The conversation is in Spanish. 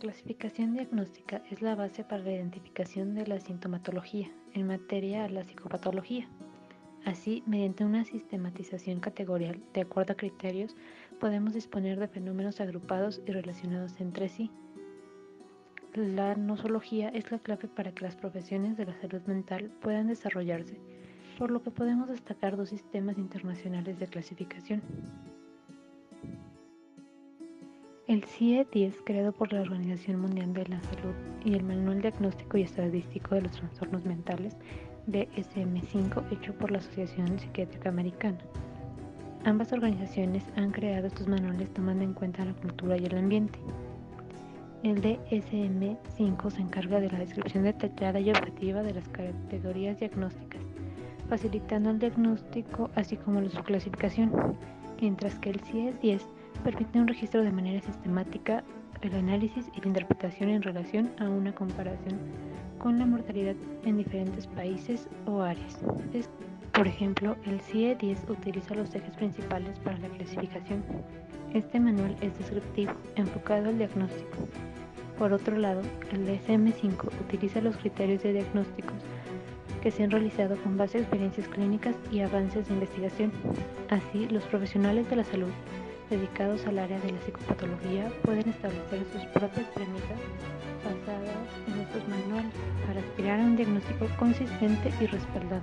clasificación diagnóstica es la base para la identificación de la sintomatología en materia a la psicopatología. Así, mediante una sistematización categorial de acuerdo a criterios, podemos disponer de fenómenos agrupados y relacionados entre sí. La nosología es la clave para que las profesiones de la salud mental puedan desarrollarse, por lo que podemos destacar dos sistemas internacionales de clasificación. El CIE-10, creado por la Organización Mundial de la Salud, y el Manual Diagnóstico y Estadístico de los Trastornos Mentales, DSM-5, hecho por la Asociación Psiquiátrica Americana. Ambas organizaciones han creado estos manuales tomando en cuenta la cultura y el ambiente. El DSM-5 se encarga de la descripción detallada y objetiva de las categorías diagnósticas, facilitando el diagnóstico así como su clasificación, mientras que el CIE-10 permite un registro de manera sistemática, el análisis y la interpretación en relación a una comparación con la mortalidad en diferentes países o áreas. por ejemplo, el CIE-10 utiliza los ejes principales para la clasificación. Este manual es descriptivo, enfocado al diagnóstico. Por otro lado, el DSM-5 utiliza los criterios de diagnósticos que se han realizado con base a experiencias clínicas y avances de investigación. Así, los profesionales de la salud dedicados al área de la psicopatología pueden establecer sus propias premisas basadas en estos manuales para aspirar a un diagnóstico consistente y respaldado.